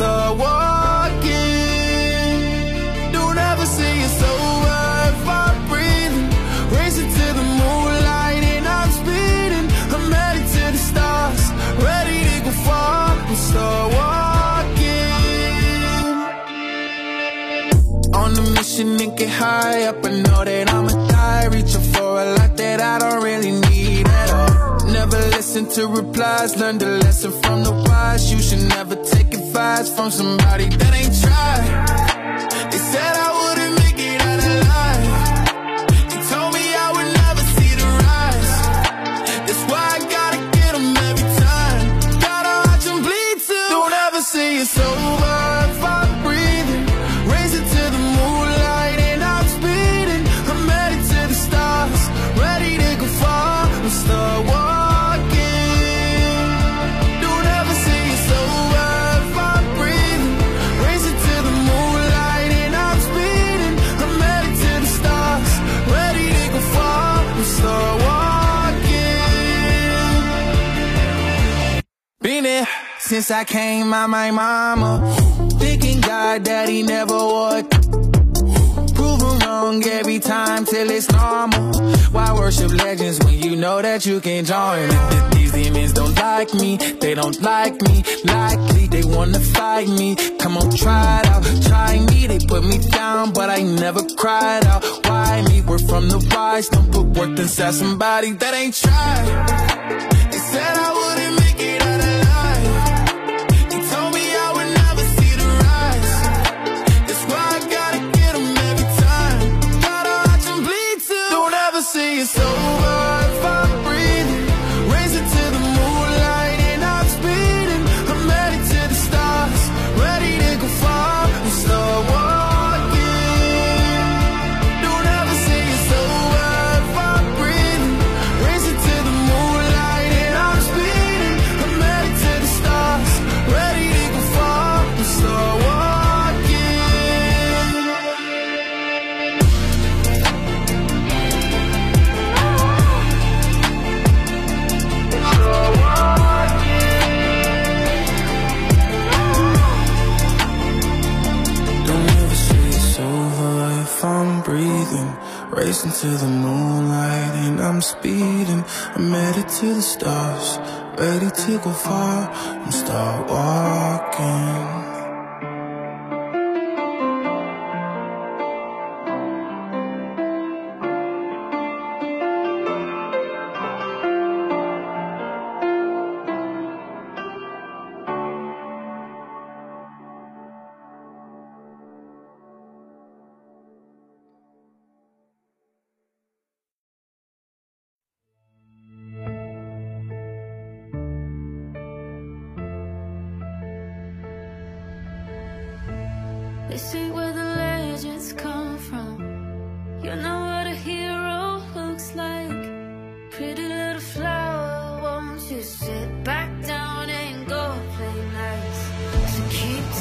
start walking. Don't ever say it's over if I'm breathing Racing to the moonlight and I'm speeding. I'm headed to the stars, ready to go far and start walking. On a mission and get high up, I know that I'ma die. Reaching for a lot that I don't really need at all. Never listen to replies, learn the lesson from the wise. You should never take fast from somebody that ain't tried. since I came out my mama. Thinking God daddy never would. Proving wrong every time till it's normal. Why worship legends when you know that you can join? Them? These demons don't like me, they don't like me. Likely they wanna fight me. Come on, try it out, try me. They put me down, but I never cried out. Why me? We're from the wise, don't put work inside somebody that ain't tried. They said I wouldn't. it's over.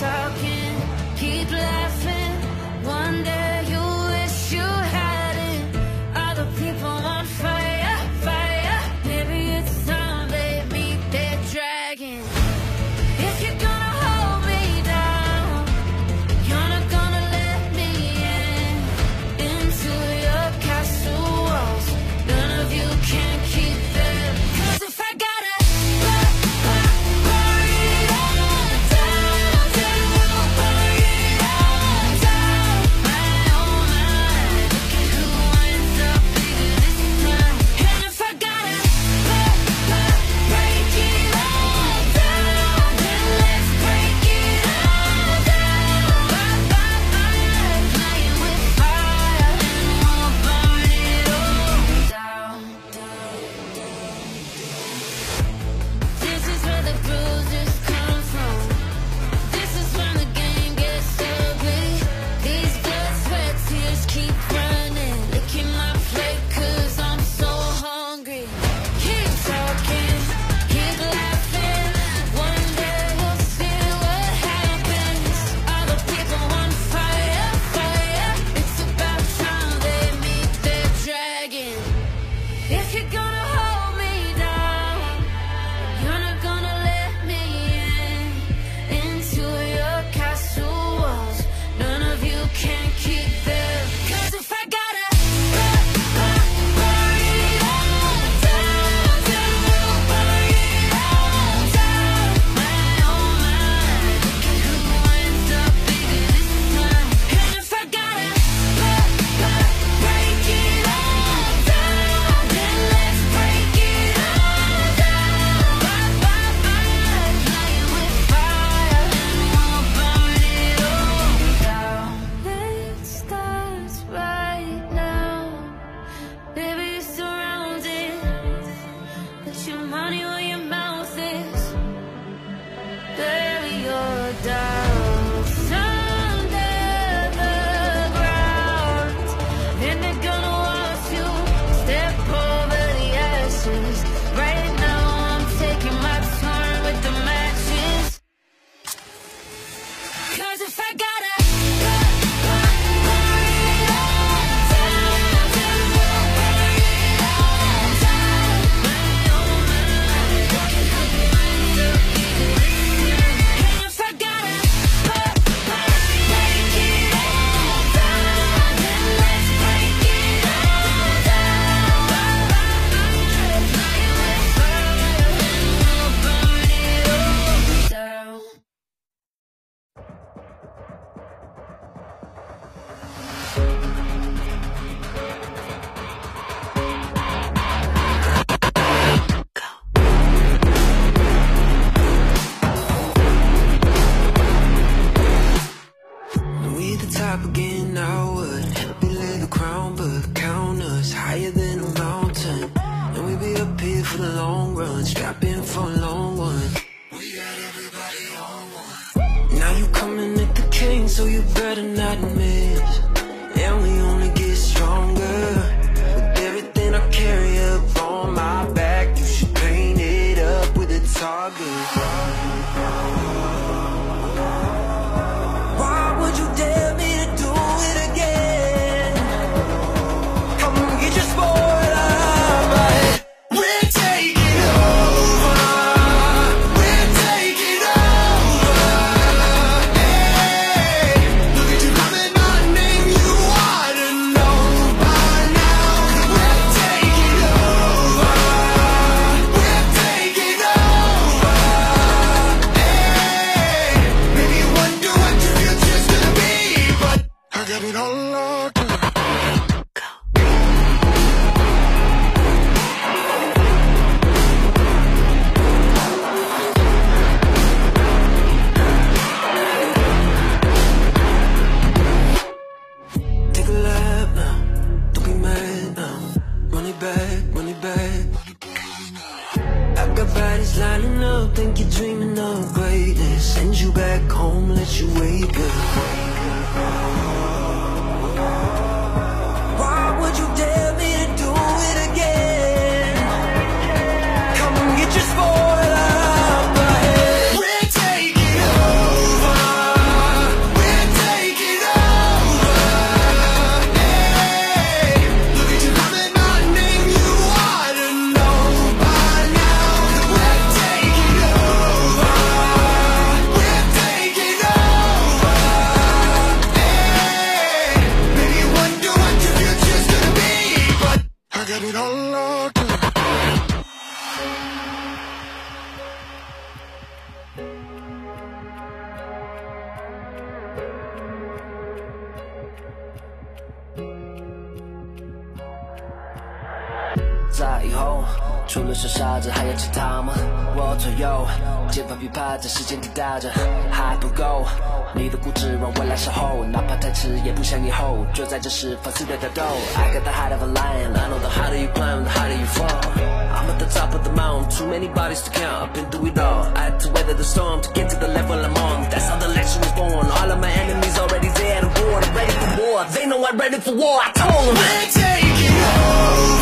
how can I got the heart of a lion, I know the height of you climb, the height of you fall. I'm at the top of the mountain, too many bodies to count. I've been through it all. I had to weather the storm to get to the level I'm on. That's how the legend was born. All of my enemies already dead and born. I'm ready for war. They know I'm ready for war. I told them. We're taking over.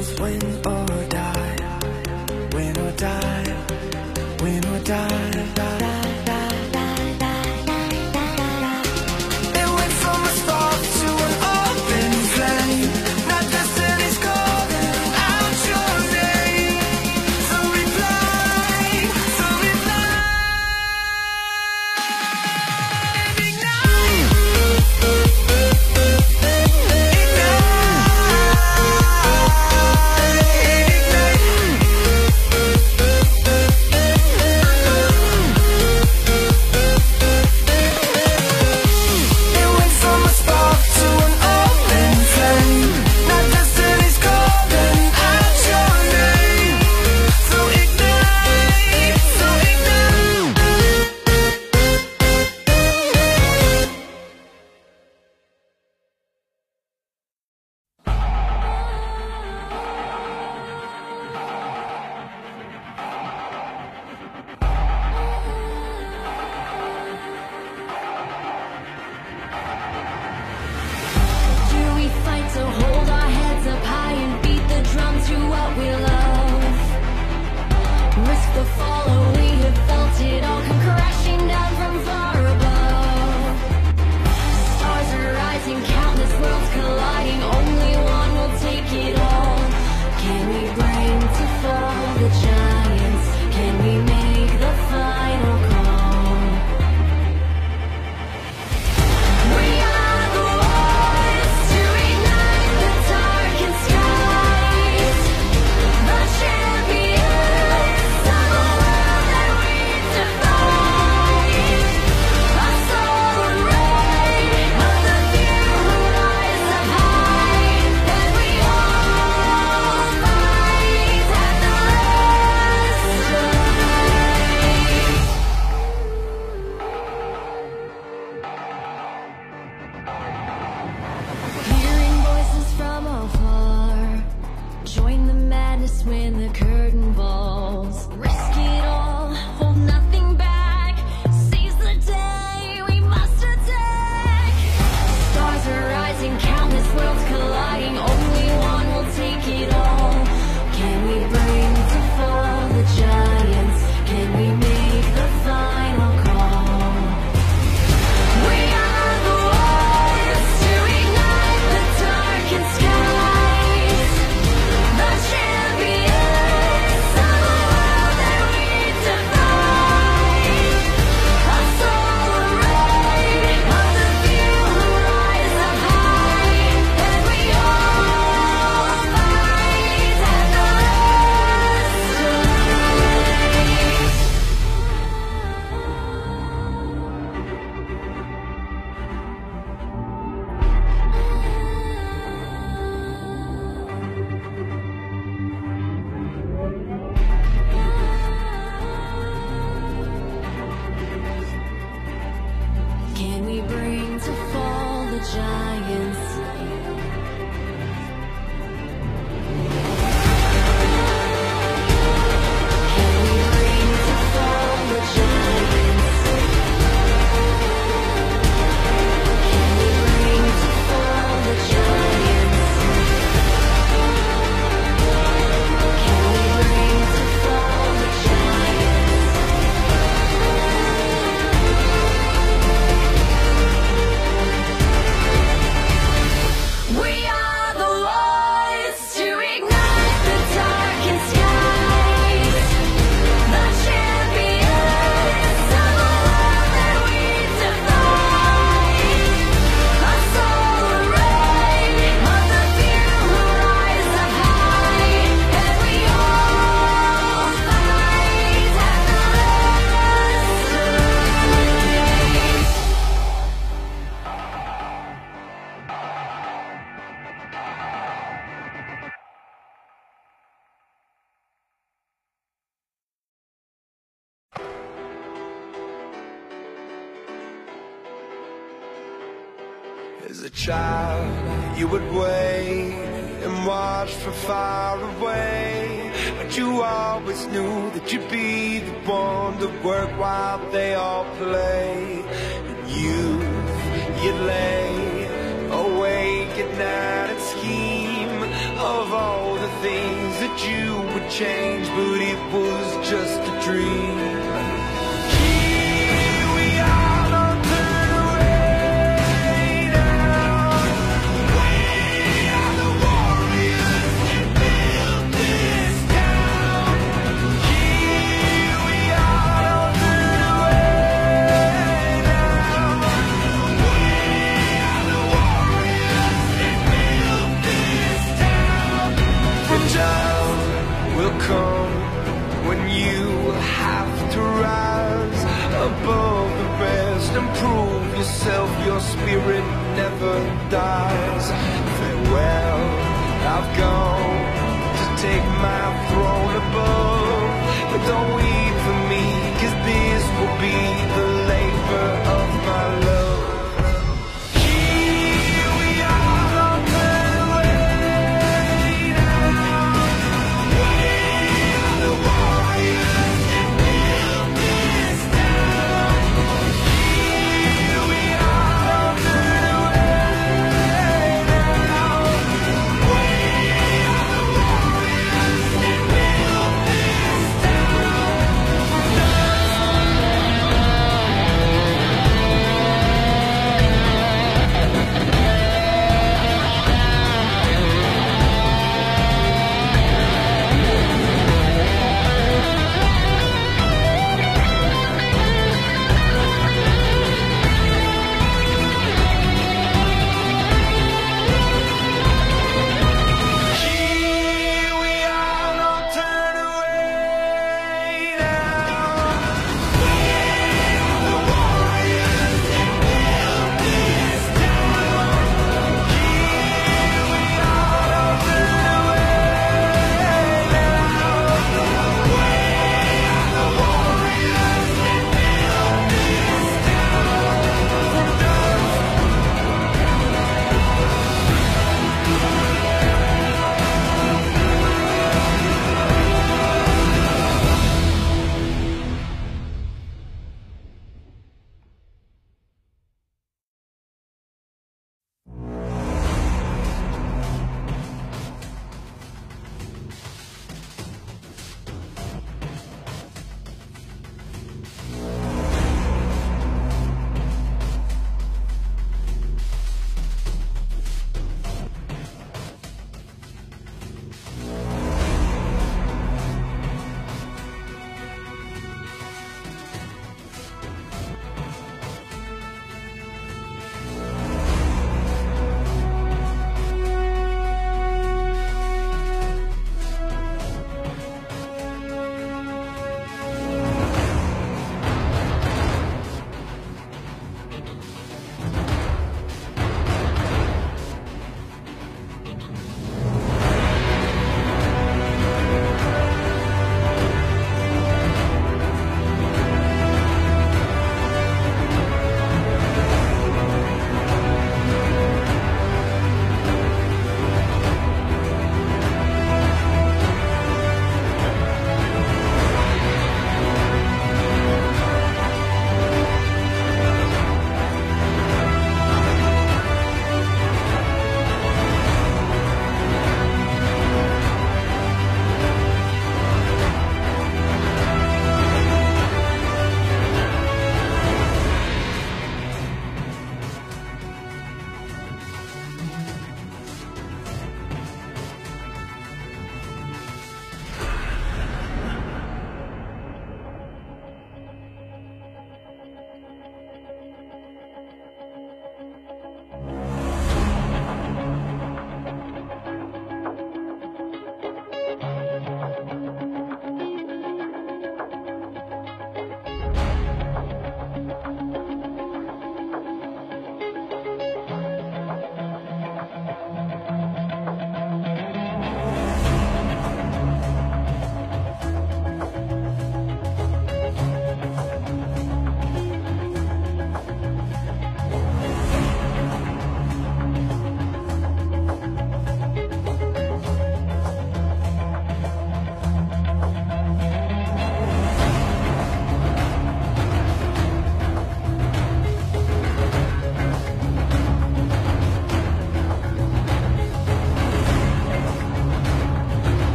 Options win they all